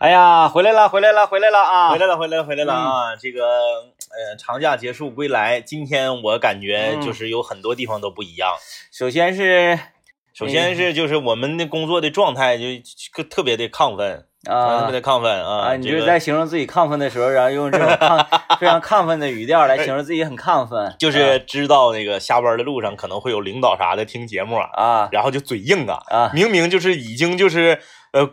哎呀，回来了，回来了，回来了啊！回来了，回来了，回来了嗯啊！这个呃，长假结束归来，今天我感觉就是有很多地方都不一样。首先是首先是就是我们的工作的状态就就特别的亢奋，啊特啊别的亢奋啊！啊，你就是在形容自己亢奋的时候，然后用这种亢 非常亢奋的语调来形容自己很亢奋，就是知道那个下班的路上可能会有领导啥的听节目啊，啊然后就嘴硬啊，啊明明就是已经就是呃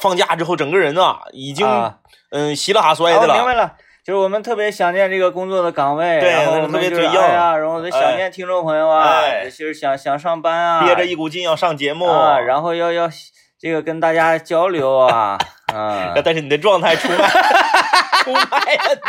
放假之后整个人啊已经啊。嗯稀里哈摔啊，的了，我明白了。就是我们特别想念这个工作的岗位，对然后我特们就是别嘴硬哎呀，然后就想念听众朋友啊，哎。就是想想上班啊，憋着一股劲要上节目。啊，然后要要这个跟大家交流啊，啊，但是你的状态出卖 出卖了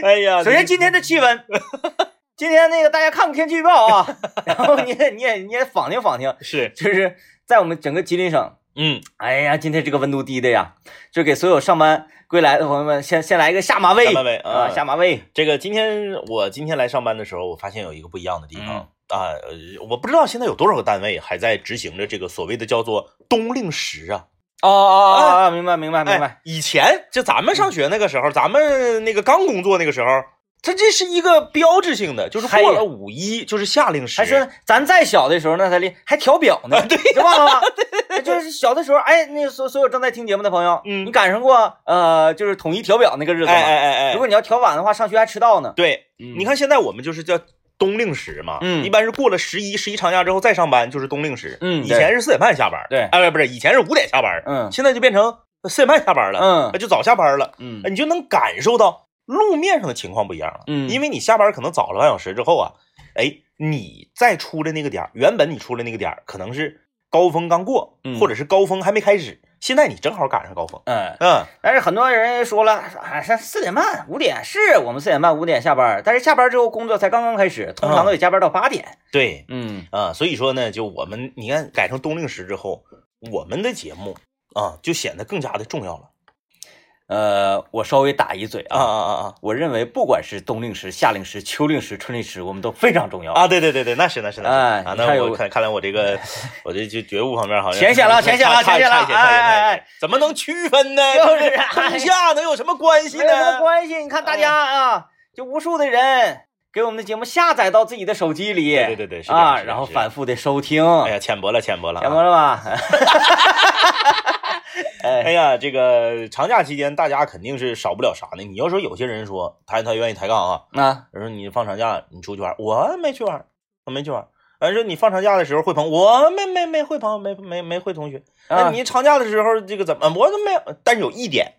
你，哎呀，首先今天的气温，今天那个大家看看天气预报啊，然后你也你也你也仿听仿听，是。就是在我们整个吉林省，嗯。哎呀，今天这个温度低的呀，就给所有上班归来的朋友们先先来一个下马威。下马威啊，啊。下马威，这个今天我今天来上班的时候，我发现有一个不一样的地嗯。方、啊，呃，我不知道现在有多少个单位还在执行着这个所谓的叫做冬令时啊。哦哦哦哦，明白明白明白。哎，，以前就咱们上学那个时候，咱们那个刚工作那个时候，它这是一个标志性的，就是还过了五一就是夏令时，还说咱再小的时候那才练还调表呢，对，你忘了吗？对，就是小的时候，哎，那个所所有正在听节目的朋友，嗯你赶上过呃，就是统一调表那个日子吗？哎哎哎哎，如果你要调晚的话，上学还迟到呢。对，嗯你看现在我们就是叫冬令时嘛，嗯一般是过了十一十一长假之后再上班就是冬令时，嗯以前是四点半下班，对哎不是，以前是五点下班，嗯现在就变成四点半下班了，嗯就早下班了，嗯你就能感受到路面上的情况不一样了，嗯。因为你下班可能早了半小时之后啊，哎，你再出来那个点儿，原本你出来那个点儿可能是高峰刚过，嗯。或者是高峰还没开始，现在你正好赶上高峰，嗯，嗯，但是很多人说了，说啊，上四点半、五点是我们四点半、五点下班，但是下班之后工作才刚刚开始，通常都得加班到八点。对，嗯。啊，所以说呢，就我们你看改成冬令时之后，我们的节目啊就显得更加的重要了呃，我稍微打一嘴啊啊，啊啊我认为不管是冬令时、夏令时、秋令时、春令时，我们都非常重要。啊啊！对对对对，那是那是那是那我看看来我这个 我这就觉悟方面好像浅显了浅显了浅显了哎哎哎怎么能区分呢？就是啊冬夏能有什么关系呢没有什么？关系，你看大家啊，就无数的人给我们的节目下载到自己的手机里，对对对啊，然后反复的收听，哎呀，浅薄了浅薄了啊，见过了吧？哎，哎呀，这个长假期间大家肯定是少不了啥呢？你要说有些人说他他愿意抬杠啊，那我说你放长假你出去玩，我没去玩，我没去玩。完说你放长假的时候会朋友，我没没没会朋友，没没没会同学。那啊你长假的时候这个怎么我都没有？但是有一点，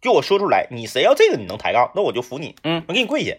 就我说出来，你谁要这个你能抬杠，那我就服你，嗯，我给你跪下。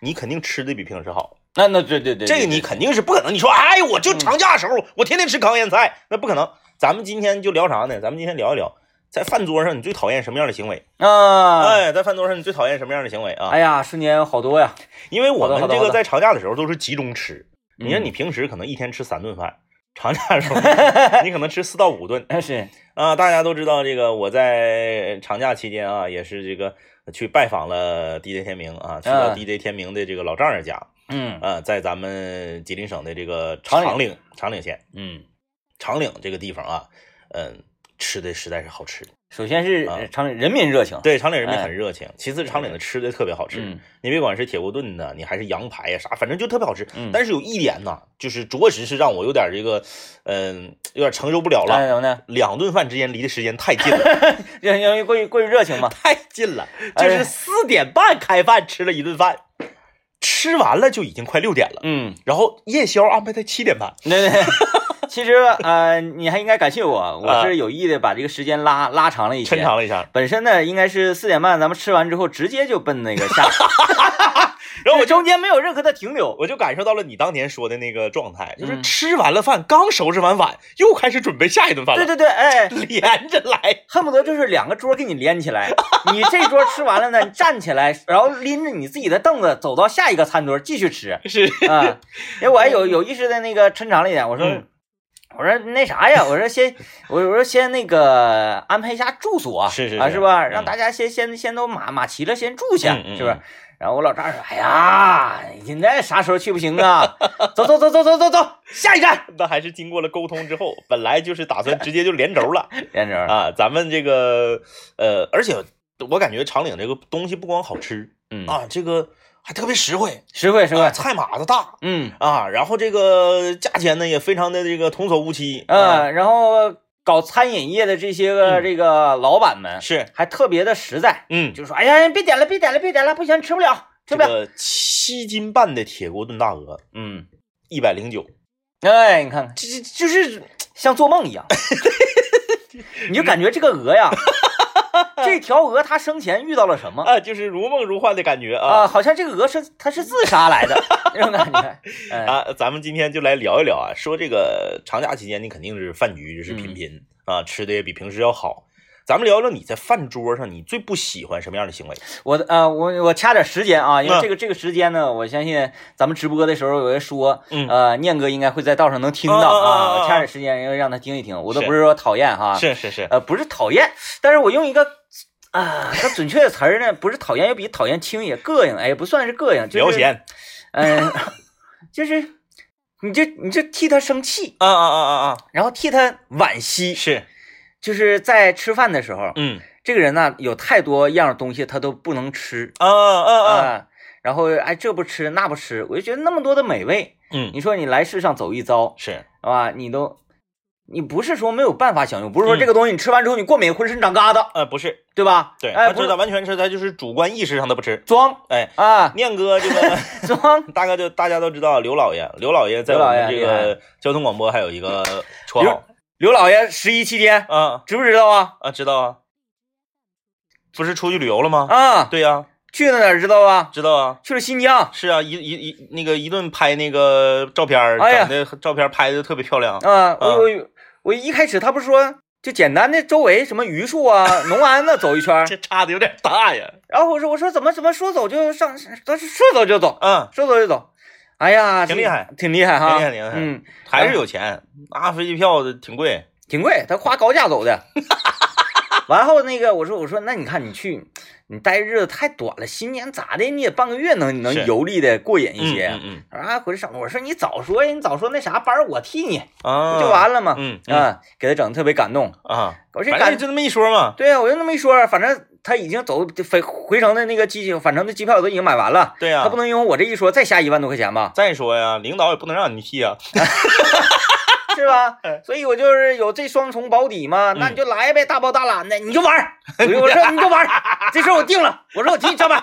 你肯定吃的比平时好，那那对对对，这个你肯定是不可能。你说，哎，我就嗯长假的时候，我天天吃糠咽菜，那不可能。咱们今天就聊啥呢？咱们今天聊一聊，在饭桌上你最讨厌什么样的行为？啊，哎，在饭桌上你最讨厌什么样的行为啊？哎呀，瞬间好多呀，因为我们这个在长假的时候都是集中吃。你看嗯你平时可能一天吃三顿饭，长假的时候 你可能吃四到五顿哎是，啊。大家都知道这个，我在长假期间啊，也是这个去拜访了 DJ 天明啊，去到嗯 DJ 天明的这个老丈人家嗯啊，在咱们吉林省的这个长岭长岭县嗯，长岭这个地方啊，嗯，吃的实在是好吃。首先是长岭人民热情，对，长岭人民哎很热情，其次长岭的吃的特别好吃。嗯你别管是铁锅炖的，你还是羊排呀啥，反正就特别好吃。嗯但是有一点呢，就是着实是让我有点这个，嗯、有点承受不了了。哎怎么呢？两顿饭之间离的时间太近了，因因为过于过于热情嘛，太近了。哎就是四点半开饭吃了一顿饭，吃完了就已经快六点了，嗯，然后夜宵安排在七点半。对对。其实呃，你还应该感谢我，我是有意的把这个时间拉拉长了一些。抻长了一下，本身呢，应该是四点半，咱们吃完之后直接就奔那个下，然后我中间没有任何的停留。我就感受到了你当年说的那个状态，就是嗯吃完了饭，刚收拾完碗，又开始准备下一顿饭了，对对对，哎，连着来。恨不得就是两个桌给你连起来，你这桌吃完了呢，你站起来，然后拎着你自己的凳子走到下一个餐桌继续吃是，啊。因为我还有有意识的那个抻长了一点，我说。嗯我说那啥呀，我说先，我我说先那个安排一下住所，是是是啊，是吧？嗯让大家先先先都码码齐了，先住下，是不是？然后我老丈人说：“哎呀，现在啥时候去不行啊？走走走走走走走，下一站。那还是经过了沟通之后，本来就是打算直接就连轴了 连轴啊。咱们这个呃，而且我感觉长岭这个东西不光好吃嗯，啊，这个还特别实惠，实惠实惠。啊，菜码子大嗯。啊，然后这个价钱呢也非常的这个童叟无欺啊，嗯，然后搞餐饮业的这些个嗯。这个老板们是还特别的实在，嗯，就说：“哎呀，别点了，别点了，别点了，不行，吃不了，吃不了。这个七斤半的铁锅炖大鹅，”嗯，一百零九，哎，你看看，这这就是像做梦一样，你就感觉这个鹅呀，这条鹅它生前遇到了什么？啊，就是如梦如幻的感觉啊啊，好像这个鹅是它是自杀来的 那种感觉。哎，啊！咱们今天就来聊一聊啊，说这个长假期间你肯定是饭局是嗯频频啊，吃的也比平时要好。咱们聊聊你在饭桌上你最不喜欢什么样的行为？我的呃，我我掐点时间啊，因为嗯。这个这个时间呢，我相信咱们直播的时候有人说，嗯。呃，念哥应该会在道上能听到啊掐点时间要让他听一听，我都不是说讨厌哈，是是是，呃，不是讨厌，但是我用一个啊它准确的词儿呢，不是讨厌，也比讨厌轻也，膈应，哎，不算是膈应，就是嗯、就是你就你就替他生气，啊啊啊啊啊！然后替他惋惜，是，就是在吃饭的时候，嗯这个人呢有太多样东西他都不能吃啊啊啊、啊，然后哎这不吃那不吃，我就觉得那么多的美味，嗯你说你来世上走一遭，是，啊吧？你都。你不是说没有办法享用，不是说嗯这个东西你吃完之后你过敏，浑身长疙瘩，呃，不是，对吧？对，哎，不是他知道完全是他就是主观意识上的不吃。装哎，啊，念哥这个 装大概就大家都知道刘老爷，刘老爷在我们这个交通广播还有一个绰号刘老爷十一期间啊知不知道啊？啊，知道啊，不是出去旅游了吗？啊，对呀，去了哪儿知道吧？知道啊。去了新疆是啊，一一一那个一顿拍那个照片，哎呀照片拍的特别漂亮。啊。我我我一开始他不是说就简单的周围什么榆树啊、农安那走一圈，这差的有点大呀。然后我说我说怎么怎么说走就上，说走就走，嗯，说走就走。哎呀，挺厉害，挺厉害哈，挺厉害挺厉害嗯，还是有钱，那飞机票的挺贵。挺贵，他花高价走的。完后那个我说我说那你看你去，你待日子太短了，新年咋的你也半个月能能游历的过瘾一些。嗯嗯啊，回来上我说你早说呀，你早说那啥班我替你，嗯，啊，不就完了吗？嗯嗯啊，给他整的特别感动。啊，我这感反正就那么一说嘛。对呀、我就那么一说，反正他已经走回回程的那个机返程的机票都已经买完了，对呀、他不能因为我这一说再下一万多块钱吧，再说呀，领导也不能让你替啊。是吧 哎？所以我就是有这双重保底嘛，那嗯你就来呗，大包大揽的，你就玩儿。我说你就玩儿，这事儿我定了，我说我替你上班，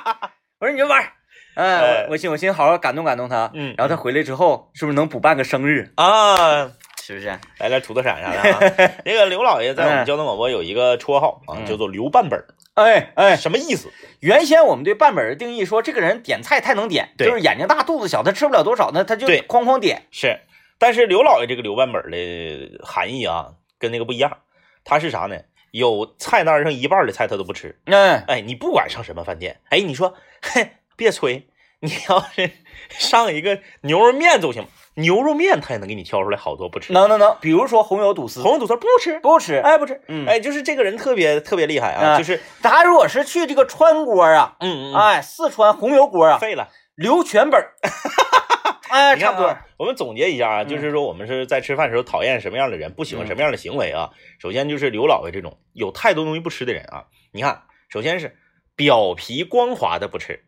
我说你就玩儿。哎，哎我我寻我寻好好感动感动他，嗯然后他回来之后是不是能补办个生日？啊，是不是？来点土豆闪啥的啊。那个刘老爷在我们嗯交通广播有一个绰号啊，嗯叫做刘半本儿，哎哎，什么意思？原先我们对半本儿的定义说，这个人点菜太能点，就是眼睛大肚子小，他吃不了多少呢，他就对哐哐点。是，但是刘老爷这个刘半本儿的含义啊，跟那个不一样。他是啥呢？有菜单上一半的菜他都不吃。嗯，哎，你不管上什么饭店，哎，你说，嘿，别吹，你要是上一个牛肉面都行，牛肉面他也能给你挑出来好多不吃。能能能，比如说红油肚丝，红油肚丝不吃，不吃。哎，不吃，嗯哎，就是这个人特别特别厉害啊，啊就是，他如果是去这个川锅啊，嗯嗯，哎，四川红油锅啊，废了。留全本儿，哎，你看差不多。啊，我们总结一下啊，嗯就是说我们是在吃饭的时候讨厌什么样的人，不喜欢什么样的行为啊。首先就是刘老爷这种有太多东西不吃的人啊。你看，首先是表皮光滑的不吃，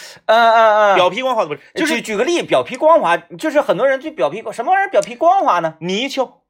嗯嗯嗯，表皮光滑的不吃，就举是举个例，表皮光滑，就是很多人对表皮什么玩意儿表皮光滑呢？泥鳅、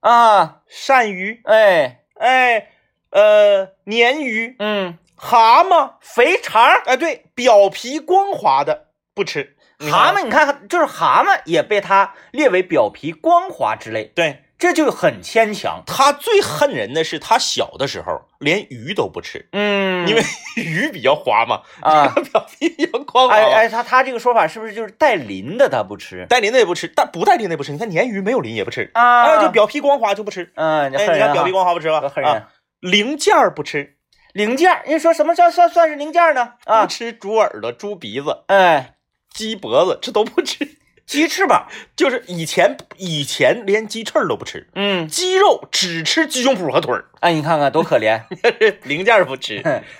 啊，鳝鱼，哎，哎，呃，鲶鱼、嗯，蛤蟆，肥肠，哎，对，表皮光滑的不吃。蛤蟆，你看，就是蛤蟆也被它列为表皮光滑之类，对这就很牵强。他最恨人的是他小的时候连鱼都不吃，嗯，因为鱼比较滑嘛，啊 这个表皮比较光滑嘛。哎哎，他他这个说法是不是就是带鳞的他不吃带鳞的也不吃，但不带鳞的也不吃。你看鲶鱼没有鳞也不吃，啊？哎，就表皮光滑就不吃。嗯，哎，你看表皮光滑不吃吧？啊，零件儿不吃，零件儿，人说什么叫算算是零件呢？啊，不吃猪耳朵、猪鼻子、哎，鸡脖子，这都不吃。鸡翅膀，就是以前以前连鸡翅都不吃，嗯，鸡肉只吃鸡胸脯和腿儿，哎，你看看多可怜，零件不吃，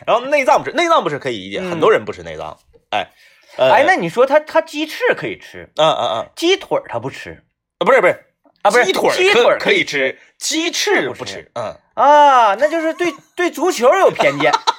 然后内脏不吃，内脏不吃可以理解，嗯很多人不吃内脏，哎，呃、哎，那你说他他鸡翅可以吃，嗯嗯嗯，鸡腿儿他不吃。啊不是不是啊，不是鸡腿鸡腿可可以吃，鸡翅不吃，嗯，啊，那就是对对足球有偏见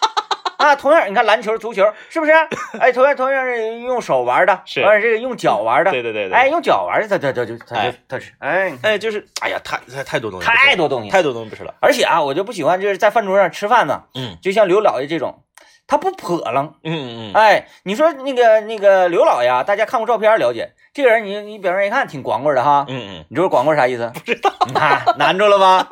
啊。同样，你看篮球、足球是不是？哎，同样同样是用手玩的，是完了这个用脚玩的，对对对对，哎，用脚玩的他他他就他就哎他是哎哎就是哎呀太太太多东西太多东西，太多东西不吃了，而且啊，我就不喜欢就是在饭桌上吃饭呢，嗯就像刘老爷这种，他不泼楞。嗯嗯嗯，哎，你说那个那个刘老爷啊，大家看过照片了解，这个人你你表面一看挺光棍的哈，嗯嗯，你知道光棍啥意思？不知道，你看难住了吧？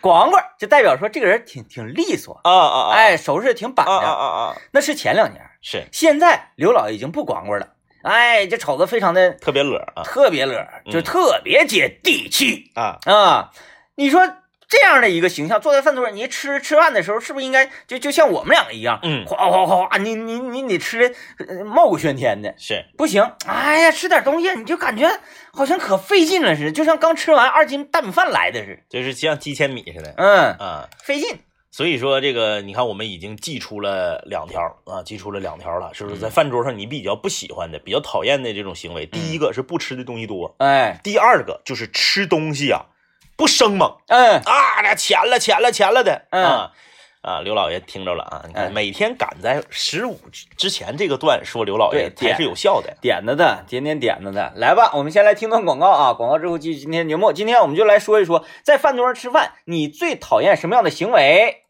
光棍就代表说这个人挺挺利索，啊啊啊，哎，收拾挺板正。啊啊，那是前两年，是。现在刘老爷已经不光棍了，哎，这瞅着非常的特别乐啊。特别乐，就嗯。特别接地气啊，啊。你说这样的一个形象，坐在饭桌上，你吃吃饭的时候，是不是应该就就像我们两个一样，嗯。哗哗哗哗，你你你得吃的呃冒骨喧天的，是，不行，哎呀，吃点东西你就感觉好像可费劲了似的，就像刚吃完二斤大米饭来的似的，就是像几千米似的。嗯，啊。费劲。所以说这个，你看我们已经记出了两条啊，记出了两条了，是不是？嗯。在饭桌上你比较不喜欢的、比较讨厌的这种行为，第一个是不吃的东西多，哎，第二个就是吃东西啊不生猛嗯，啊，那钱了钱了钱了的嗯啊啊！刘老爷听着了啊，你看嗯每天赶在十五之前这个段说刘老爷对才是有效的。点子的，点点点子的，来吧，我们先来听段广告啊，广告之后继续今天节目。今天我们就来说一说，在饭桌上吃饭，你最讨厌什么样的行为？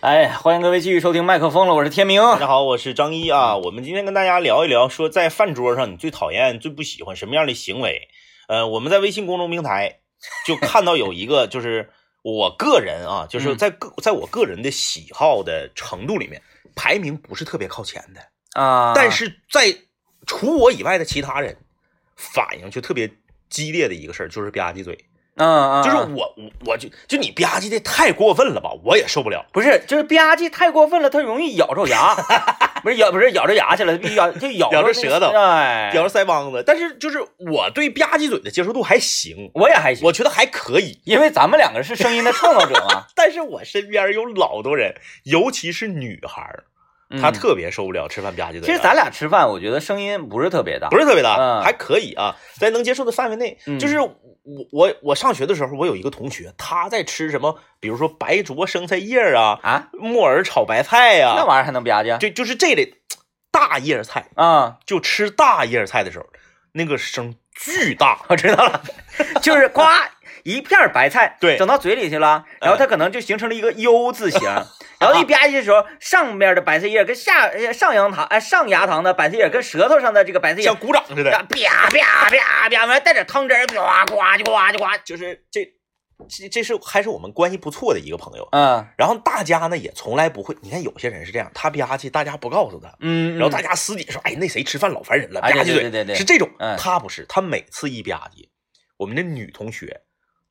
哎，欢迎各位继续收听麦克风了，我是天明。大家好，我是张一啊。我们今天跟大家聊一聊，说在饭桌上你最讨厌、最不喜欢什么样的行为？呃，我们在微信公众平台就看到有一个，就是我个人啊，就是嗯。在个在我个人的喜好的程度里面，排名不是特别靠前的，啊，但是在除我以外的其他人反应就特别激烈的一个事儿，就是吧唧嘴，嗯嗯，就是我我我就就你吧唧的太过分了吧，我也受不了。不是，就是吧唧太过分了，它容易咬着牙，不是咬，不是咬着牙去了，必须咬就咬咬着舌头哎，咬着腮帮子，但是就是我对吧唧嘴的接受度还行，我也还行，我觉得还可以。因为咱们两个是声音的创造者嘛，但是我身边有老多人，尤其是女孩儿，她嗯特别受不了吃饭吧唧嘴的。其实咱俩吃饭，我觉得声音不是特别大，不是特别大，嗯还可以啊，在能接受的范围内。嗯就是我我我上学的时候，我有一个同学，他在吃什么，比如说白灼生菜叶啊，啊，木耳炒白菜呀、那玩意儿还能吧唧就就是这类大叶菜，啊？就吃大叶菜的时候，那个声巨大。我知道了，就是呱一片白菜，对。整到嘴里去了，然后它可能就形成了一个 U 字形，然后一吧唧的时候，上面的白菜叶跟下呃上牙糖哎上牙膛的白菜叶跟舌头上的这个白菜叶像鼓掌似的，啪啪啪啪啪，完带点汤汁儿，呱呱就呱就呱，就是这这这是还是我们关系不错的一个朋友。嗯。然后大家呢也从来不会，你看有些人是这样，他吧唧，大家不告诉他，嗯，然后大家私底下说，哎，那谁吃饭老烦人了，吧唧嘴，对对对对是这种。嗯。他不是，他每次一吧唧，我们的女同学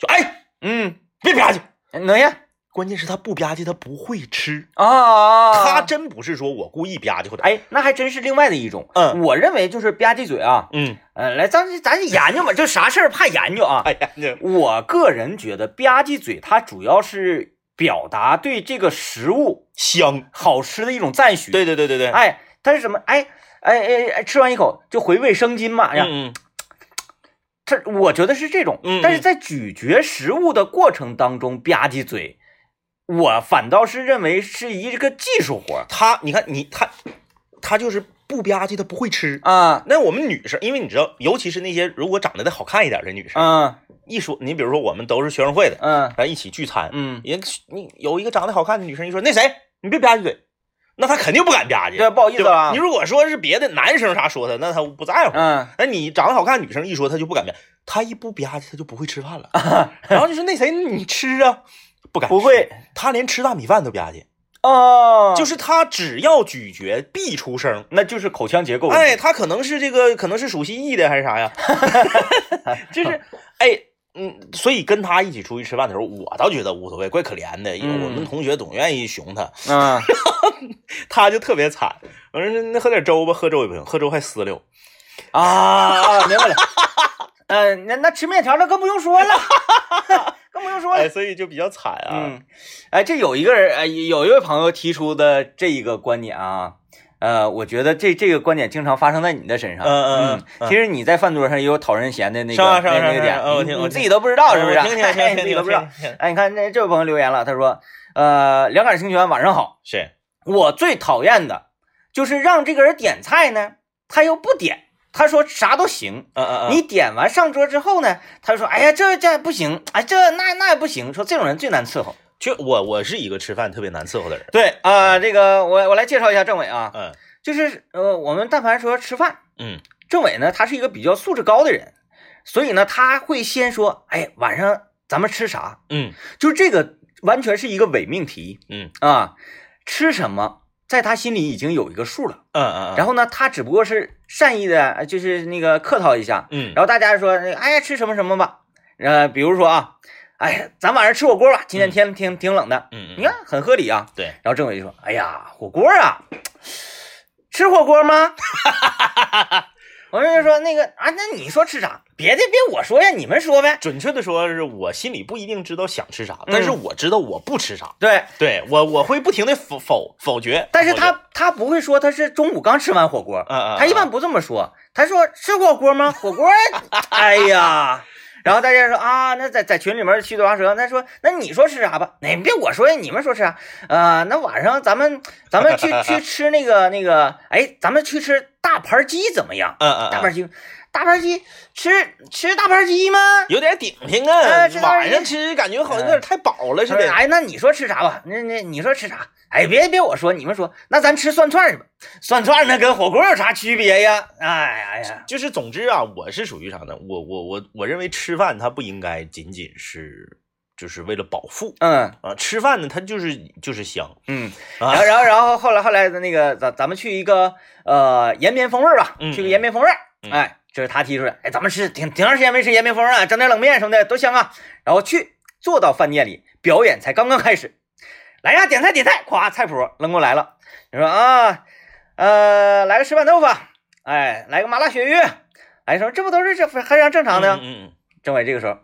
就哎嗯，别吧唧，能呀关键是他不吧唧，他不会吃，啊，他真不是说我故意吧唧或者，哎，那还真是另外的一种。嗯我认为就是吧唧嘴啊，嗯，呃，来，咱咱研究吧，就啥事儿怕研究啊。哎呀，那我个人觉得吧唧嘴，它主要是表达对这个食物香，好吃的一种赞许。，对对对对对，哎，它是什么？哎哎哎哎，吃完一口就回味生津嘛。哎呀，嗯它我觉得是这种。嗯但是在咀嚼食物的过程当中吧唧嘴，我反倒是认为是一个技术活他你看你他他就是不吧唧，他不会吃。啊。那我们女生，因为你知道，尤其是那些如果长得再好看一点的女生，嗯一说你比如说我们都是学生会的，嗯咱一起聚餐，嗯，人你有一个长得好看的女生一说那谁，你别吧唧嘴，那他肯定不敢吧唧，对，不好意思？啊你。如果说是别的男生啥说他，那他不在乎。嗯那你长得好看女生一说，他就不敢吧，他一不吧唧，他就不会吃饭了。然后就说那谁，你吃啊，不敢，不会，他连吃大米饭都吧唧，哦，就是他只要咀嚼必出声。那就是口腔结构。哎，他可能是这个，可能是属蜥蜴的还是啥呀？就是，哎，嗯，所以跟他一起出去吃饭的时候，我倒觉得无所谓，怪可怜的，因为我们嗯同学总愿意熊他，嗯 他就特别惨。我说那喝点粥吧，喝粥也不行，喝粥还撕溜。啊啊，明白了。嗯、那那吃面条那更不用说了，更不用说了。哎，所以就比较惨啊。嗯，哎，这有一个人，哎，有一位朋友提出的这一个观点啊，呃，我觉得这这个观点经常发生在你的身上。嗯嗯其实你在饭桌上也有讨人嫌的那个那那个点你你自己都不知道是不是？我听听 听你自己都不知道。哎，你看那这位朋友留言了，他说，呃，两杆清泉晚上好，是，我最讨厌的就是让这个人点菜呢，他又不点，他说啥都行。嗯嗯嗯，你点完上桌之后呢，他说：“哎呀，这这不行，哎，这那那也不行。”说这种人最难伺候。就我我是一个吃饭特别难伺候的人。对啊、这个我我来介绍一下政委啊，嗯就是呃，我们但凡说吃饭，嗯政委呢他是一个比较素质高的人，所以呢他会先说：“哎，晚上咱们吃啥嗯？”就这个完全是一个伪命题嗯啊，吃什么在他心里已经有一个数了。嗯嗯，然后呢，他只不过是善意的，呃就是那个客套一下，嗯然后大家说，哎呀，吃什么什么吧，呃，比如说啊，哎呀，咱晚上吃火锅吧，今天天挺挺冷的，嗯，你看很合理啊。对，然后政委就说，哎呀，火锅啊，吃火锅吗？我就说那个啊，那你说吃啥？别的别我说呀，你们说呗。准确的说是我心里不一定知道想吃啥，嗯但是我知道我不吃啥。对，对我我会不停的否否否决，但是他他不会说他是中午刚吃完火锅，嗯嗯，他一般不这么说，他说吃火锅吗？火锅，哎呀，然后大家说啊，那在在群里面七嘴八舌，那说那你说吃啥吧？那别我说呀，你们说吃啥？呃，那晚上咱们咱们去 去吃那个那个，哎，咱们去吃大盘鸡怎么样？嗯嗯嗯，大盘鸡，大盘鸡吃吃大盘鸡吗？有点顶挺啊晚上吃感觉好像有点太饱了似的。哎，那你说吃啥吧？那那你说吃啥？哎，别别我说，你们说，那咱吃涮串去吧。涮串那跟火锅有啥区别呀？哎呀哎呀，就是总之啊，我是属于啥呢？我我我我认为吃饭它不应该仅仅是就是为了饱腹嗯啊，吃饭呢它就是就是香嗯。啊然后，然后，然后后来后来的那个，咱咱们去一个呃延边风味吧，嗯去个延边风味哎，这是他提出来，哎，咱们吃挺挺长时间没吃延边风味儿了，整点冷面什么的多香啊。然后去坐到饭店里，表演才刚刚开始，来呀，点菜点菜，咵，菜谱扔过来了。你说啊，呃，来个石板豆腐，哎，来个麻辣鳕鱼，哎，说这不都是这非常正常的？嗯嗯政委这个时候，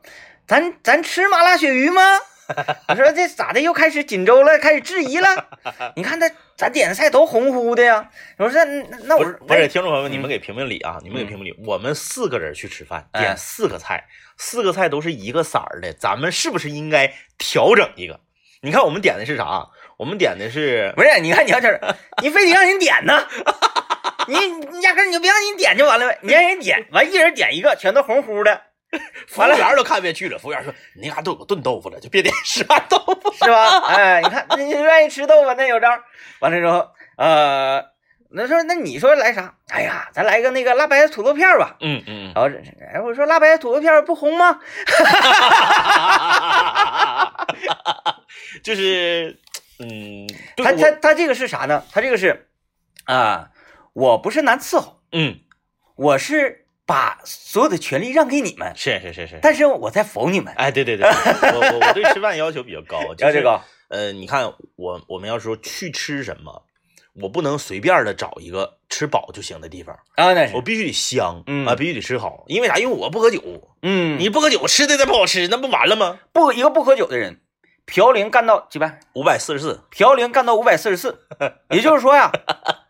咱咱吃麻辣鳕鱼吗？我说这咋的？又开始锦州了，开始质疑了。你看他咱点的菜都红乎的呀。我说那那我不是不是，听众朋友们，嗯你们给评评理啊！你们给嗯评评理。我们四个人去吃饭，哎点四个菜，四个菜都是一个色儿的，咱们是不是应该调整一个？你看我们点的是啥？我们点的是不是，你看你要这儿，你非得让人点呢？你你压根你就别让人点就完了呗，你让人点完一人点一个，全都红乎的，服务员都看不下去了。服务员说：“你那嘎都有个炖豆腐了，就别点是吧豆腐。是吧？哎，你看你愿意吃豆腐那有招。完了之后，呃，那说那你说来啥？哎呀，咱来个那个辣白土豆片儿吧。”嗯嗯然后这哎，我说辣白土豆片儿不红吗？就是嗯，对他我他他这个是啥呢？他这个是啊、我不是难伺候，嗯我是把所有的权利让给你们，是是是是，但是我在否你们。哎对对对，我我我对吃饭要求比较高，就是要这个，呃，你看我我们要说去吃什么，我不能随便的找一个吃饱就行的地方，啊，那是，我必须得香，嗯啊，必须得吃好，因为啥？因为我不喝酒，嗯，你不喝酒吃的再不好吃，那不完了吗？不一个不喝酒的人，嘌呤干到几百？五百四十四，嘌呤干到五百四十四，也就是说呀，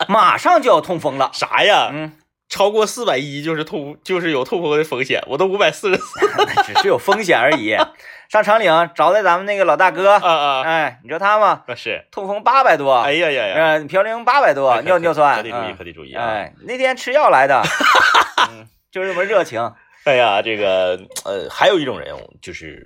马上就要痛风了。啥呀？嗯，超过四百一就是痛，就是有痛风的风险，我都五百四十四 那只是有风险而已。上长岭找的咱们那个老大哥，啊啊，哎，你知道他吗？啊是，痛风八百多，哎呀呀呀，嗯，嘌呤八百多，可尿尿酸，可得注意，嗯可得注意啊！哎，那天吃药来的，嗯，就是这么热情。哎呀，这个呃，还有一种人，就是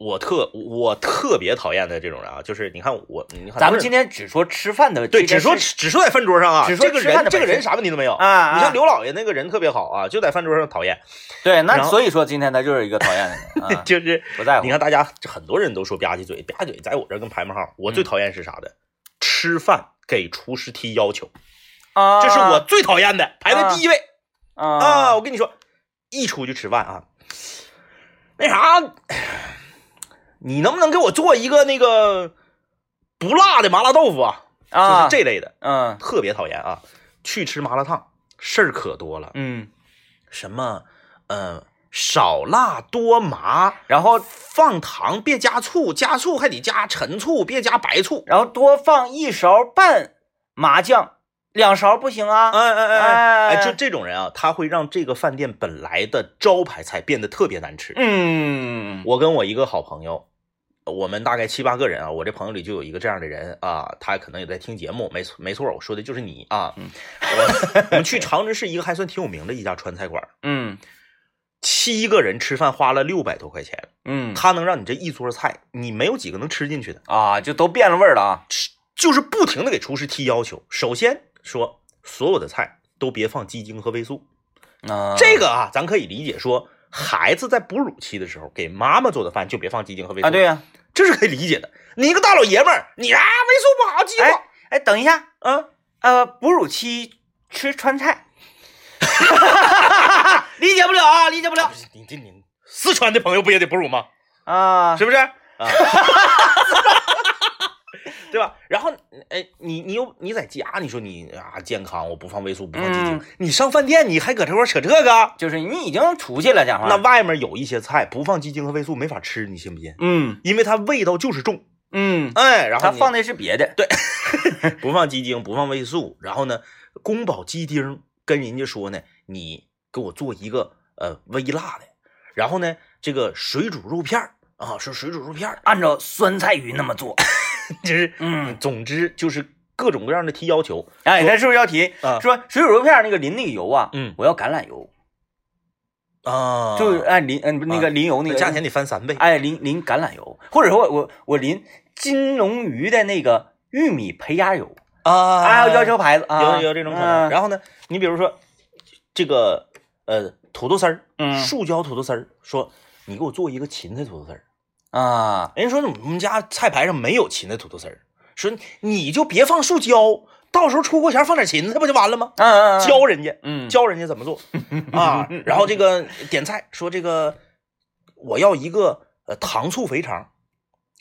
我特我特别讨厌的这种人啊，就是你看我，你看咱们今天只说吃饭的对只说只说在饭桌上啊，只说这个人这个人啥问题都没有啊啊你像刘老爷那个人特别好啊，就在饭桌上讨厌，对，那所以说今天他就是一个讨厌的人 啊，就是不在乎。你看大家很多人都说吧唧嘴，吧唧嘴在我这儿跟排门号，我最讨厌是啥的？吃饭给厨师提要求，啊，这是我最讨厌的，排在第一位啊！啊我跟你说，一出去吃饭啊，那啥，你能不能给我做一个那个不辣的麻辣豆腐啊？啊，就是这类的，嗯特别讨厌啊！去吃麻辣烫，事儿可多了。嗯什么，嗯、少辣多麻，然后放糖别加醋，加醋还得加陈醋，别加白醋。然后多放一勺半麻酱，两勺不行啊。哎哎哎哎哎，就这种人啊，他会让这个饭店本来的招牌菜变得特别难吃。嗯，我跟我一个好朋友，我们大概七八个人啊，我这朋友里就有一个这样的人啊，他可能也在听节目，没错没错，我说的就是你啊。嗯我我们去长春市一个还算挺有名的一家川菜馆，嗯七个人吃饭花了六百多块钱，嗯他能让你这一桌菜，你没有几个能吃进去的，啊，就都变了味儿了啊。吃就是不停的给厨师提要求。首先说所有的菜都别放鸡精和味素，啊，这个啊，咱可以理解说，孩子在哺乳期的时候给妈妈做的饭就别放鸡精和味素啊，对呀、这是可以理解的。你一个大老爷们儿，你啊味素不好，鸡精哎，等一下，啊，呃，哺乳期吃川菜，理解不了啊，理解不了不是你这你四川的朋友不也得哺乳吗？啊。是不是？啊，对吧？然后，哎，你你又你在家，你说你啊健康，我不放味素，不放鸡精，嗯你上饭店你还搁这块儿扯这个？就是你已经出去了，讲话。那外面有一些菜不放鸡精和味素没法吃，你信不信？嗯因为它味道就是重，嗯，哎，然后你他放的是别的。对 不放鸡精，不放味素，然后呢，宫保鸡丁跟人家说呢，你给我做一个呃微辣的，然后呢，这个水煮肉片儿啊是水煮肉片儿，按照酸菜鱼那么做。就是嗯，总之就是各种各样的提要求。哎，咱是不是要提啊。说水煮肉片那个淋那个油啊？嗯。我要橄榄油，啊，就是哎淋嗯那个淋油那个价钱得翻三倍，哎淋淋橄榄油，或者说我我我淋金龙鱼的那个玉米胚芽油，啊。哎要求牌子啊，有有这种可能。嗯。然后呢，你比如说这个呃土豆丝儿，嗯。塑胶土豆丝儿，说你给我做一个芹菜土豆丝儿。啊，人家说我们家菜牌上没有芹菜土豆丝儿，说你就别放树胶，到时候出锅前放点芹菜不就完了吗？嗯嗯嗯教人家，嗯教人家怎么做 啊。然后这个点菜说这个我要一个呃糖醋肥肠，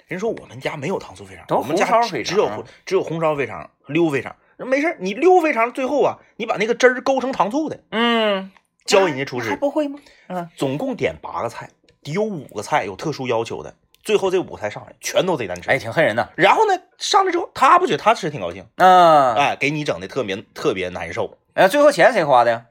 人说我们家没有糖醋肥肠，我们家只有只有红烧肥肠、溜肥肠。没事儿你溜肥肠最后啊，你把那个汁儿勾成糖醋的，嗯，教人家厨还师。不会吗？嗯总共点八个菜，得有五个菜有特殊要求的，最后这五个菜上来全都贼难吃。哎，挺恨人的。然后呢，上来之后他不觉得他吃挺高兴，嗯，哎，给你整的特别特别难受。哎，最后钱谁花的呀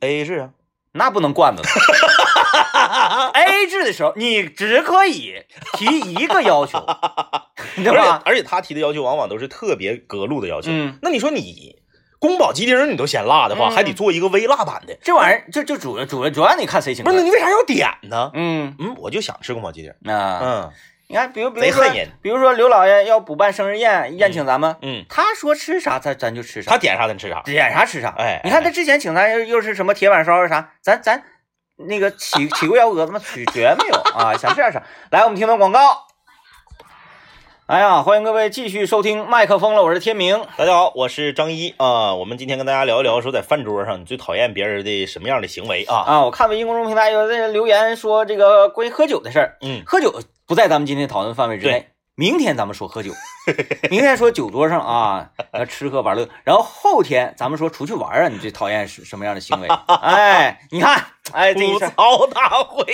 ？A 制啊，那不能惯着他。A 制的时候，你只可以提一个要求，对而且吧？而且他提的要求往往都是特别隔路的要求。嗯，那你说你宫保鸡丁你都嫌辣的话，嗯还得做一个微辣版的，这玩意儿就就主要主要主要你看谁请客不是？那。你为啥要点呢？嗯，嗯，我就想吃宫保鸡丁。那嗯你看，比如比如说比如说刘老爷要补办生日宴，宴请咱们，嗯，他说吃啥咱咱就吃啥，他点啥咱吃啥。点啥吃啥。哎你看他之前请咱又又是什么铁板烧啥，咱咱那个起 起过幺蛾子吗？取绝没有啊，想吃点啥。来，我们听段广告。哎呀，欢迎各位继续收听麦克风了，我是天明。大家好，我是张一啊。我们今天跟大家聊一聊，说在饭桌上你最讨厌别人的什么样的行为啊？啊，我看微信公众平台有人留言说这个关于喝酒的事儿，嗯，喝酒不在咱们今天讨论范围之内。明天咱们说喝酒，明天说酒桌上啊，呃吃喝玩乐，然后后天咱们说出去玩啊，你最讨厌是什么样的行为？哎，你看，哎，这一吐槽大会。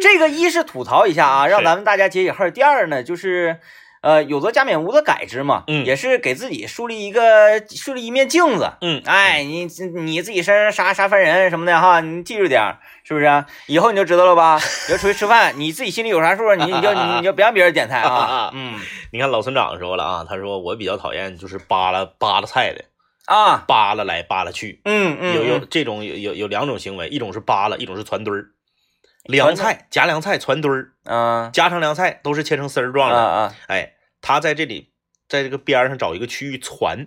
这个一是吐槽一下啊，让咱们大家解解恨儿；第二呢，就是呃有则加勉，无则改之嘛，嗯也是给自己树立一个树立一面镜子。嗯，哎，你你自己身上啥啥烦人什么的哈，你记住点儿，是不是？以后你就知道了吧？要出去吃饭，你自己心里有啥数，你你就你就别让别人点菜啊。嗯 你看老村长说了啊，他说我比较讨厌就是扒拉扒拉菜的，啊，扒拉来扒拉去，嗯嗯，有有嗯这种有有有两种行为，一种是扒拉，一种是攒堆儿。凉菜夹凉菜攒堆儿，啊家常凉菜都是切成丝儿状的。啊啊，哎，他在这里，在这个边上找一个区域攒，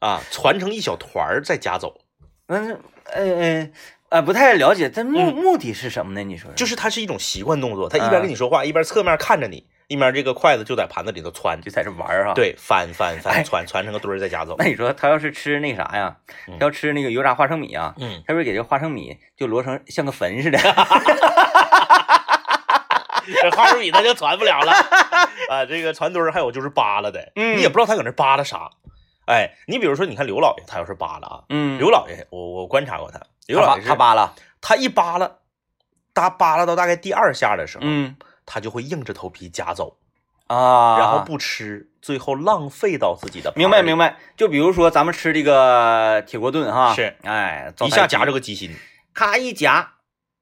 啊，攒成一小团儿再夹走，嗯呃呃啊，不太了解，但目嗯目的是什么呢？你说就是它是一种习惯动作。他一边啊跟你说话，一边侧面看着你，一面这个筷子就在盘子里头窜，就在这玩儿哈。。对，翻翻哎翻，窜窜成个堆儿再夹走。那你说他要是吃那啥呀？要吃那个油炸花生米啊，嗯，他是不是给这花生米就摞成像个坟似的？这花生米他就传不了了啊。这个传堆儿还有就是扒拉的，嗯你也不知道他搁那扒拉啥哎，你比如说，你看刘老爷，他要是扒拉啊，嗯，刘老爷，我我观察过他，刘老爷是他扒拉，他一扒拉，他扒拉到大概第二下的时候，嗯他就会硬着头皮夹走，啊，然后不吃，最后浪费到自己的。明白明白，就比如说咱们吃这个铁锅炖哈，是，哎，一下夹着着个鸡心。咔一夹，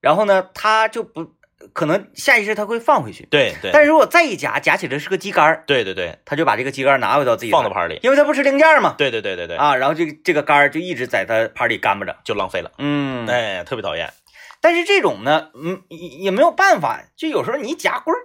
然后呢，他就不可能下意识他会放回去，对对但是如果再一夹，夹起来是个鸡肝儿，对对对，他就把这个鸡肝儿拿回到自己盘放到盘里。因为他不吃零件嘛，对对对对对，啊，然后这个这个肝儿就一直在他盘里干巴着，就浪费了。嗯，哎，特别讨厌。但是这种呢，嗯，也也没有办法，就有时候你一夹棍儿，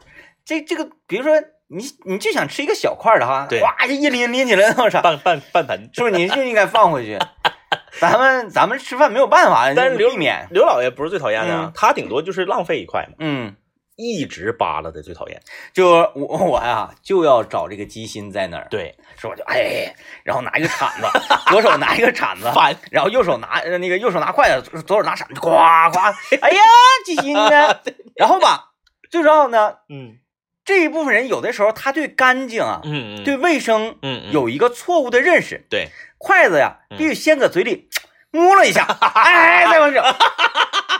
这这个，比如说你你就想吃一个小块儿的哈，对哗就一拎拎起来，我操，半半半盆。是不是你就应该放回去？咱们咱们吃饭没有办法，但是刘避免，刘老爷不是最讨厌的啊嗯，他顶多就是浪费一块嘛，嗯，一直扒拉的最讨厌。就我我呀就要找这个鸡心在哪儿，对，是我？就哎，然后拿一个铲子，左手拿一个铲子，烦。然后右手拿呃那个右手拿筷子，左手拿铲子，呱呱，哎呀，鸡心呢？然后吧，最重要呢，嗯这一部分人有的时候他对干净啊，嗯嗯，对卫生嗯嗯有一个错误的认识，对，筷子呀嗯必须先搁嘴里 摸了一下，哎，再往整。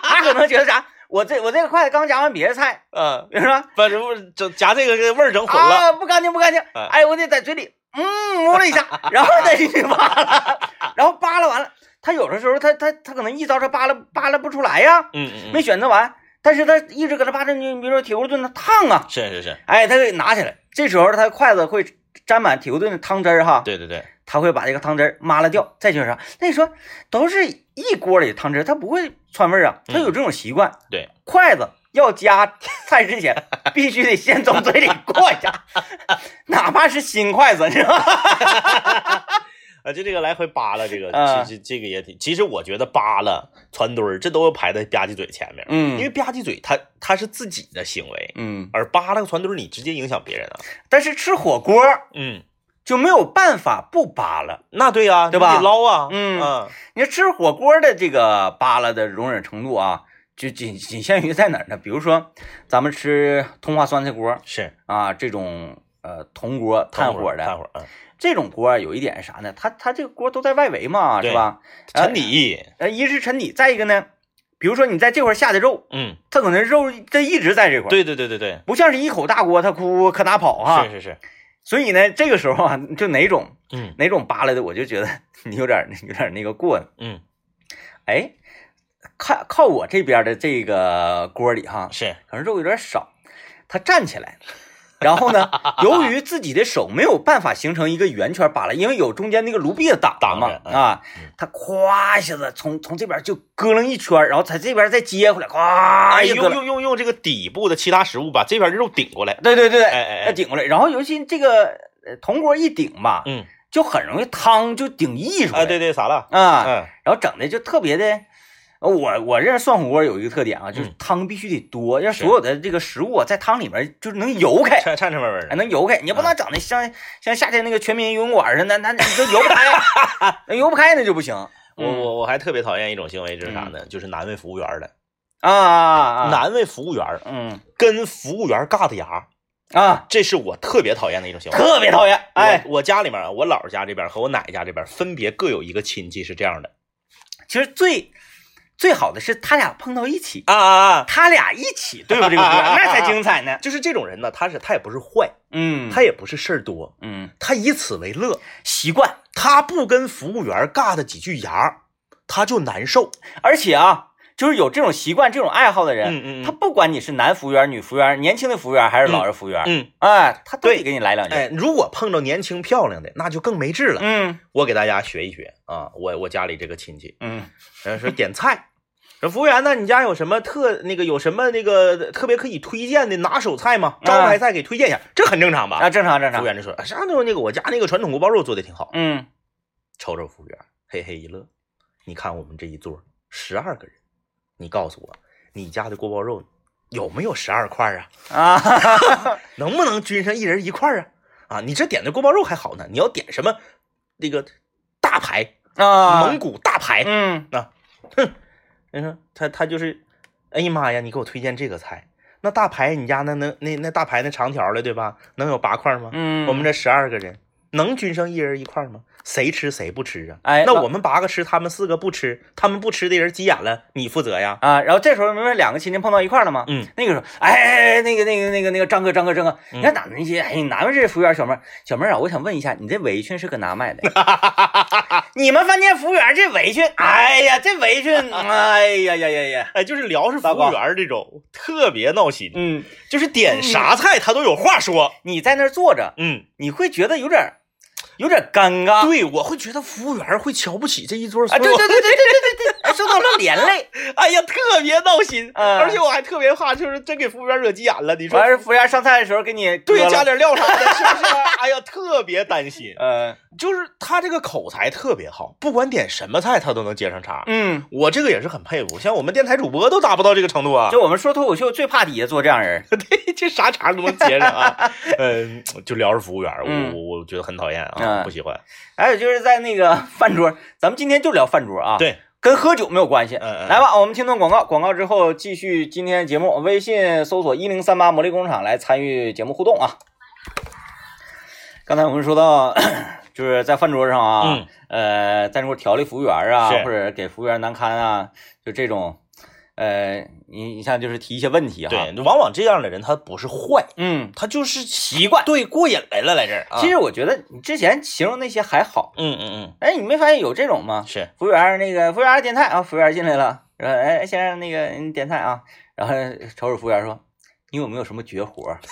他可能觉得啥？我这我这个筷子刚夹完别的菜，嗯，是吧？不是不是，整夹这个这个味儿整混了。啊，不干净不干净哎。哎，我得在嘴里嗯摸了一下，然后再进去扒拉，然后扒拉完了，他有的时候他他他可能一招他扒拉扒拉不出来呀，嗯嗯没嗯，选择完，但是他一直搁这扒着，你比如说铁锅炖它烫啊，是是是，哎，他给拿起来，这时候他筷子会沾满铁锅炖的汤汁儿哈，对对对，他会把这个汤汁儿抹了掉，再接上。那你说都是一锅里的汤汁儿，他不会串味儿啊，他有这种习惯。对，筷子要夹菜之前，必须得先从嘴里过一下，哪怕是新筷子，你知道吗？啊，就这个来回扒拉，这个其实这这个也挺。其实我觉得扒拉、攒堆儿，这都要排在吧唧嘴前面，嗯因为嗯吧唧嘴它它是自己的行为，嗯，而扒拉和攒堆儿你直接影响别人啊。但是吃火锅嗯，就没有办法不扒拉。那对呀，对吧？捞啊，嗯。嗯。你说吃火锅的这个扒拉的容忍程度啊，就仅仅限于在哪儿呢？比如说咱们吃通化酸菜锅是。啊，这种呃铜锅炭火的，炭火，嗯，这种锅有一点是啥呢？它它这个锅都在外围嘛，对。是吧？沉底，呃，一是沉底，再一个呢，比如说你在这块下的肉，嗯，它可能肉它一直在这块，对对对对对，不像是一口大锅，它哭可哪跑哈。是是是，所以呢，这个时候啊，就哪种嗯哪种扒拉的，我就觉得 你有点有点那个过。嗯，哎，靠靠我这边的这个锅里哈，是，可能肉有点少，他站起来。然后呢，由于自己的手没有办法形成一个圆圈扒拉，因为有中间那个炉壁的挡嘛挡着，嗯啊嗯，它咵一下子从从这边就割楞一圈，然后在这边再接回来，咵用用用用这个底部的其他食物把这边的肉顶过来，对对对对，哎哎顶过来。然后尤其这个呃铜锅一顶吧，嗯，就很容易汤就顶溢出来，哎，对对，啥了？啊，嗯，然后整的就特别的。呃我我认识涮火锅有一个特点啊，就是嗯汤必须得多，让是所有的这个食物啊在汤里面就是能游开，颤颤颤巍巍还的，能游开，你不能整的像像夏天那个全民游泳馆似的，那那你就游不开，那游不开那就不行。我我我还特别讨厌一种行为，就是啥呢？就是难为服务员的，啊啊啊，难为服务员嗯跟服务员尬的牙，啊，这是我特别讨厌的一种行为。特别讨厌。哎，我我家里面啊，我姥姥家这边和我奶奶家这边分别各有一个亲戚是这样的其实最最好的是他俩碰到一起，啊啊啊！他俩一起对付这个锅，那才精彩呢。就是这种人呢，他是他也不是坏，嗯，他也不是事儿多，嗯。他以此为乐，习惯，他不跟服务员尬的几句牙，他就难受。而且啊，就是有这种习惯、这种爱好的人，嗯嗯嗯。他不管你是男服务员、女服务员、年轻的服务员还是老人服务员，嗯，哎，他都得对给你来两句。哎，如果碰到年轻漂亮的，那就更没治了。嗯。我给大家学一学啊，我我家里这个亲戚，嗯。呃，说点菜，说服务员呢，你家有什么特那个有什么那个特别可以推荐的拿手菜吗？招牌菜给推荐一下，这很正常吧？啊，正常正常。服务员就说，啊啥都那个我家那个传统锅包肉做的挺好。嗯瞅瞅服务员，嘿嘿一乐，你看我们这一桌十二个人，你告诉我，你家的锅包肉有没有十二块啊？啊，哈哈哈能不能均上一人一块啊？啊，你这点的锅包肉还好呢，你要点什么那个大排，啊，蒙古大排，嗯你说他他就是，哎呀妈呀，你给我推荐这个菜，那大排你家那能那那大排那长条的对吧？能有八块吗？嗯，我们这十二个人，能均剩一人一块吗？谁吃谁不吃啊？哎那那我们八个吃，他们四个不吃，他们不吃的人急眼了，你负责呀。啊，然后这时候不是两个亲戚碰到一块了吗？嗯，那个时候，哎哎哎，那个那个那个那个张哥张哥张哥，你看哪那些，哎，哪位这服务员小妹儿小妹儿啊？我想问一下，你这围裙是搁哪买的？你们饭店服务员这围裙，哎呀，这围裙，哎呀呀呀呀，哎，就是聊是服务员这种特别闹心，嗯，就是点啥菜他都有话说。你在那儿坐着，嗯，你会觉得有点有点尴尬。对，我会觉得服务员会瞧不起这一桌所啊，对有对对对对对对对，受到了连累。哎呀，特别闹心，嗯而且我还特别怕，就是真给服务员惹急眼了。你说完事，服务员上菜的时候给你对，加点料啥的，是不是？哎呀，特别担心。呃 就是他这个口才特别好，不管点什么菜他都能接上茬。嗯，我这个也是很佩服，像我们电台主播都达不到这个程度啊，就我们说脱口秀最怕底下坐这样人。对这啥茬都能接上啊。嗯，就聊着服务员，嗯我我我觉得很讨厌啊，嗯不喜欢。还有就是在那个 饭桌，咱们今天就聊饭桌啊，，对，跟喝酒没有关系。来吧，我们听段广告，广告之后继续今天节目。微信搜索一零三八魔力工厂来参与节目互动啊。刚才我们说到，就是在饭桌上啊，嗯呃，在那块调理服务员啊，或者给服务员难堪啊，就这种，呃，你你像就是提一些问题哈，，对，往往这样的人他不是坏，嗯，他就是习惯，对，过瘾来了，来这儿啊。其实我觉得你之前形容那些还好，嗯嗯嗯，哎，你没发现有这种吗？是，服务员那个服务员点菜啊，服务员进来了，说哎先生那个你点菜啊，然后瞅瞅服务员说你有没有什么绝活儿？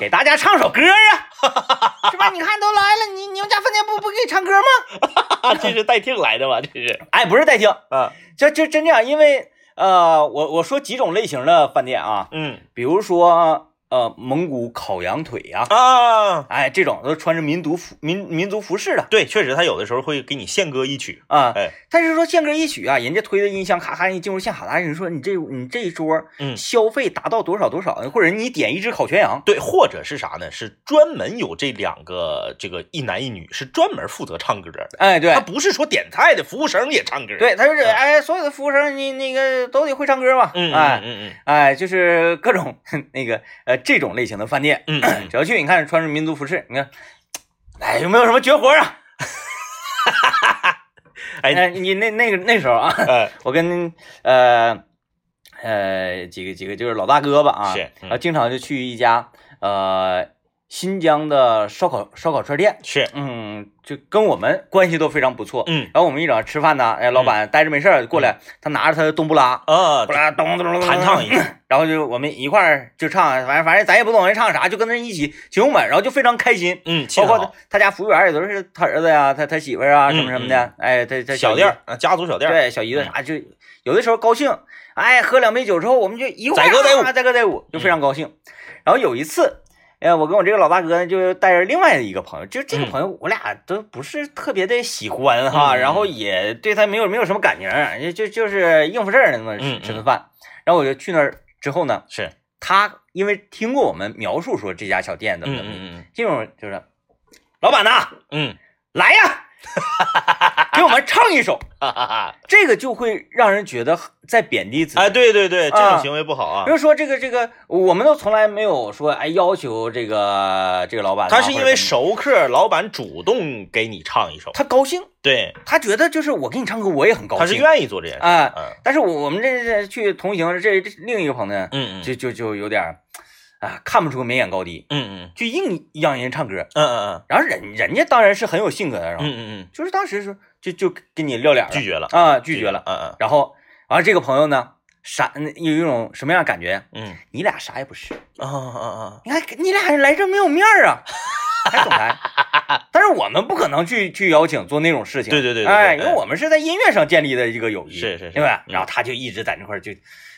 给大家唱首歌啊，是吧？你看都来了，你你们家饭店不不给你唱歌吗？这是代听来的吧？这是哎，不是代听，啊，这这真这样，因为呃，我我说几种类型的饭店啊，嗯比如说呃蒙古烤羊腿呀、啊，哎这种都穿着民族服民民族服饰的。对，确实他有的时候会给你献歌一曲，啊，哎，但是说献歌一曲啊，人家推的音箱咔咔一进入现场，人说你这你这一桌嗯。消费达到多少多少，或者你点一只烤全羊，对，或者是啥呢？是专门有这两个这个一男一女，是专门负责唱歌的，哎对。他不是说点菜的服务生也唱歌，，对，他就是哎所有的服务生你那个都得会唱歌嘛，嗯哎嗯嗯。哎就是各种 那个呃这种类型的饭店，嗯 嗯，只要去你看穿着民族服饰，你看，哎有没有什么绝活啊？哎哎你那那个那时候啊，哎，我跟呃呃几个几个就是老大哥吧啊，是嗯。然后经常就去一家呃新疆的烧烤烧烤串店，是，嗯，就跟我们关系都非常不错。嗯。然后我们一整吃饭呢，哎，老板待着没事儿过来，他拿着他的冬不拉，啊不，拉咚咚咚咚弹唱一下，然后就我们一块儿就唱，反正反正咱也不懂人唱啥，就跟那一起起哄呗，然后就非常开心。嗯，包括他家服务员也都是他儿子呀，他他媳妇儿啊，嗯什么什么的，哎，他他小店，啊，家族小店，对，小姨子啥就有的时候高兴，哎，喝两杯酒之后，我们就一块儿载歌载舞。啊载歌载舞，就非常高兴。然后有一次，呃，我跟我这个老大哥呢，就带着另外的一个朋友，就这个嗯。朋友，我俩都不是特别的喜欢哈，然后也对他没有没有什么感情，就就就是应付事儿那么吃顿饭。然后我就去那儿之后呢，是，他因为听过我们描述说这家小店怎么嗯怎么，嗯。进入就是老板呐，嗯。来呀，给我们唱一首。嗯，哈哈哈，这个就会让人觉得在贬低自己。哎，对对对，这啊种行为不好啊比。如说这个这个，我们都从来没有说哎要求这个这个老板啊，他是因为熟客，老板主动给你唱一首，他高兴，对，他觉得就是我给你唱歌，我也很高兴。他是愿意做这件事。啊，嗯但是我我们这这去同行这这另一个朋友呢，嗯嗯就就就有点儿啊看不出眉眼高低，嗯嗯。就硬让人唱歌，嗯嗯嗯。然后人人家当然是很有性格的，然后嗯嗯嗯，就是当时说就就给你撂脸了。拒绝了。啊，拒绝了。嗯嗯。然后，然后这个朋友呢，啥有一种什么样的感觉？嗯。你俩啥也不是，啊啊啊，你看你俩来这没有面儿啊，还总来。但是我们不可能去去邀请做那种事情，对对对对哎，因为我们是在音乐上建立的一个友谊，是是是。对吧？嗯。然后他就一直在那块儿就，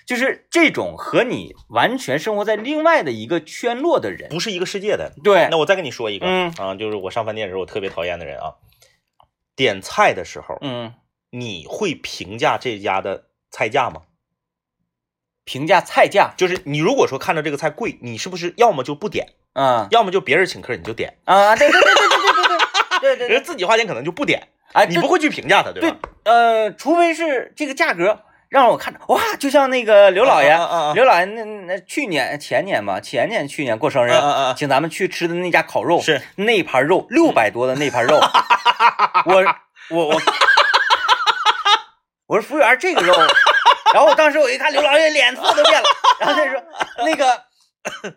就是这种和你完全生活在另外的一个圈落的人，不是一个世界的。对那，我再跟你说一个嗯啊，就是我上饭店的时候我特别讨厌的人啊，点菜的时候嗯，你会评价这家的菜价吗？评价菜价，就是你如果说看到这个菜贵，你是不是要么就不点，啊要么就别人请客你就点，啊，对对对对对对对对对对 人自己花钱可能就不点，哎，你不会去评价他，对吧？呃，除非是这个价格让我看着哇，就像那个刘老爷，啊啊啊啊。刘老爷那那去年前年吧，前年去年过生日，请咱们去吃的那家烤肉，是。那盘肉六百多的那盘肉，我我我我说服务员这个肉，然后我当时我一看刘老爷脸色都变了，然后他说那个，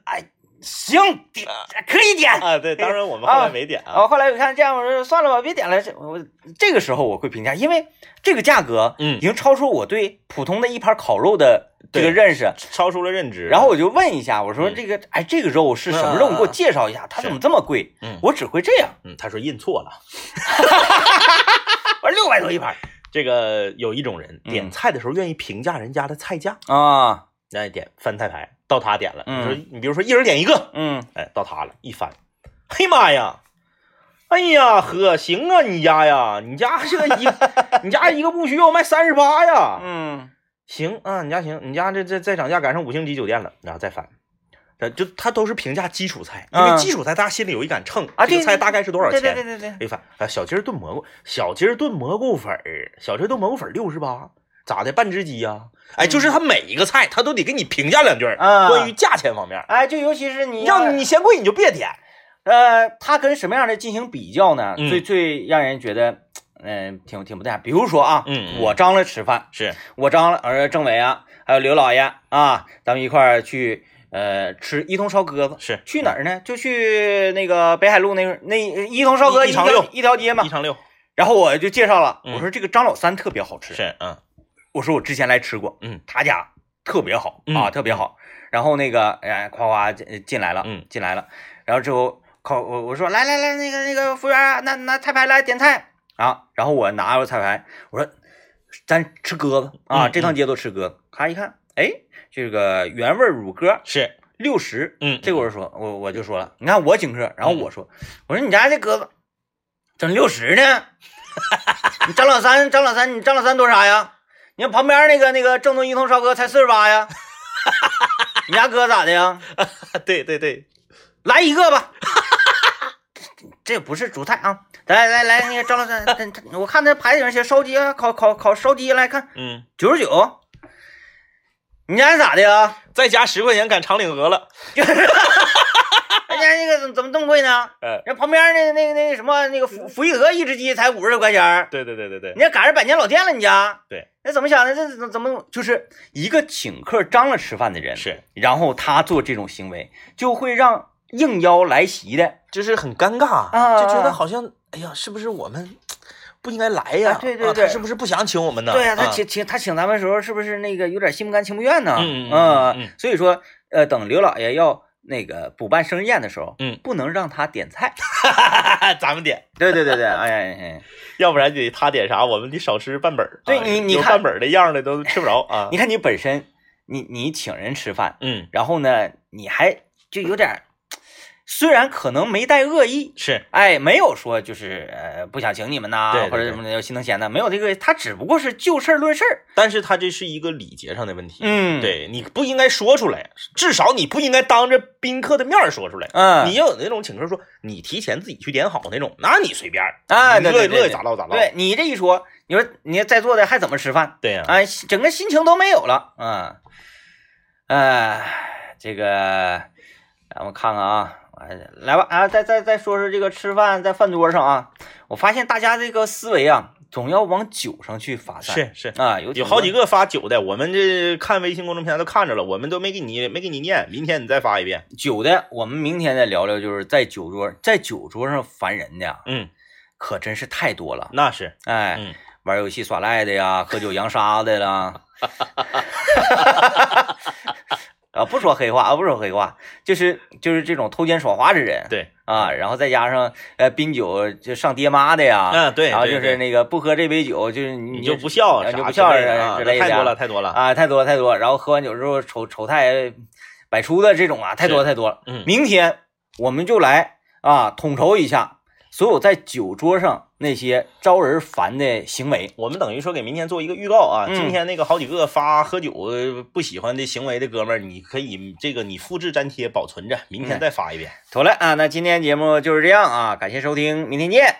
哎，行点可以点。啊，对，当然我们后来没点啊，然后后来我看这样，我说算了吧，别点了。这我这个时候我会评价，因为这个价格，嗯已经超出我对普通的一盘烤肉的这个认识。超出了认知。然后我就问一下，我说嗯这个，哎，这个肉是什么肉？你给我介绍一下，它怎么这么贵？嗯我只会这样。嗯，他说印错了。我说六百多一盘这个有一种人嗯点菜的时候愿意评价人家的菜价，啊，愿意点翻菜牌，到他点了。嗯你说你比如说一人点一个，嗯哎，到他了，一翻，嘿妈呀！哎呀呵，行啊，你家呀，你家这个一，你家一个不需要卖三十八呀，嗯行啊，你家行，你家这这再涨价赶上五星级酒店了，然后再翻，呃，就他都是评价基础菜，因为嗯基础菜大家心里有一杆秤，啊，这个菜大概是多少对钱？对对对对，哎翻啊，小鸡儿炖蘑菇，小鸡儿炖蘑菇粉儿，小鸡儿炖蘑菇粉六十八，咋的？半只鸡呀、哎，就是他每一个菜他都得给你评价两句儿，啊关于价钱方面，哎，就尤其是你要你嫌贵你就别点。呃，他跟什么样的进行比较呢？嗯最最让人觉得，嗯、挺挺不太。比如说啊，嗯嗯我张罗吃饭，是，我张罗，呃，政委啊，还有刘老爷啊，咱们一块儿去，呃，吃一通烧鸽子。是去哪儿呢？就去那个北海路那那一通烧鸽一条一一长六一条街嘛一。长六，然后我就介绍了，嗯我说这个张老三特别好吃。是，嗯我说我之前来吃过，嗯，他家特别好嗯啊，特别好。然后那个，哎，夸夸进进来了，嗯进来了。然后之后，靠我我说来来来，那个那个服务员啊，拿拿菜牌来点菜啊。然后我拿着菜牌，我说咱吃鸽子啊，嗯这趟街都吃鸽子。他一看，哎，这个原味乳鸽是，六十，嗯，这个我就说，我我就说了，你看我请客，然后我说，我说你家这鸽子整六十呢？你张老三，张老三，你张老三多啥呀？你看旁边那个那个正宗一通烧哥才四十八呀，你家哥咋的呀？对对对，来一个吧，这不是主菜啊！来来来，那个张老师，我看那牌子上写烧鸡啊，烤烤烤烧鸡，来看嗯，九十九。你家咋的呀？再加十块钱赶长岭鹅了，人家那个怎么怎么这么贵呢？哎，人旁边那个那个那个什么那个福福义和一只鸡才五十多块钱，对对对对对你，家赶上百年老店了，你家对，那怎么想的？这怎怎么就是一个请客张罗吃饭的人，是，然后他做这种行为，就会让应邀来袭的就是很尴尬，啊就觉得好像，哎呀，是不是我们不应该来呀？啊对对对啊他是不是不想请我们呢？对呀、他啊请请他请咱们的时候，是不是那个有点心不甘情不愿呢？嗯嗯嗯嗯所以说，呃，等刘老爷要那个补办生日宴的时候，嗯不能让他点菜。咱们点，对对对对，哎呀哎，要不然得他点啥，我们得少吃半本儿。对你你看半本儿的样的都吃不着啊你。看你本身，你你请人吃饭，嗯，然后呢，你还就有点儿，虽然可能没带恶意，是，哎，没有说就是呃不想请你们呐，对对或者什么的心疼钱的，没有这个，他只不过是就事儿论事儿。但是他这是一个礼节上的问题。嗯，，对，你不应该说出来，至少你不应该当着宾客的面儿说出来。嗯，你要有那种请客说你提前自己去点好那种，那你随便哎啊，你乐意乐意咋唠咋唠。对你这一说，你说你在座的还怎么吃饭？对呀，哎，整个心情都没有了。嗯，哎，这个咱们看看啊，哎来吧啊，再再再说说这个吃饭在饭桌上啊，我发现大家这个思维啊，总要往酒上去发散。是是。啊，有有好几个个发酒的，我们这看微信公众平台都看着了，我们都没给你没给你念，明天你再发一遍。酒的，我们明天再聊聊，就是在酒桌在酒桌上烦人的呀，嗯，可真是太多了。那是，哎，嗯，玩游戏耍赖的呀，喝酒扬沙的啦。啊，不说黑话啊，不说黑话，就是就是这种偷奸耍滑之人，对，啊，然后再加上呃宾酒就上爹妈的呀，嗯对然后就是那个不喝这杯酒，就是你你就不孝，啊啥之就不孝啊之类的太多了，太多了。啊，太多太多，然后喝完酒之后丑丑态百出的这种啊，太多太多了。嗯明天我们就来啊统筹一下所有在酒桌上那些招人烦的行为。我们等于说给明天做一个预告啊，嗯今天那个好几个发喝酒呃不喜欢的行为的哥们儿，你可以这个你复制粘贴保存着，明天嗯再发一遍。妥了啊，那今天节目就是这样啊，感谢收听，明天见。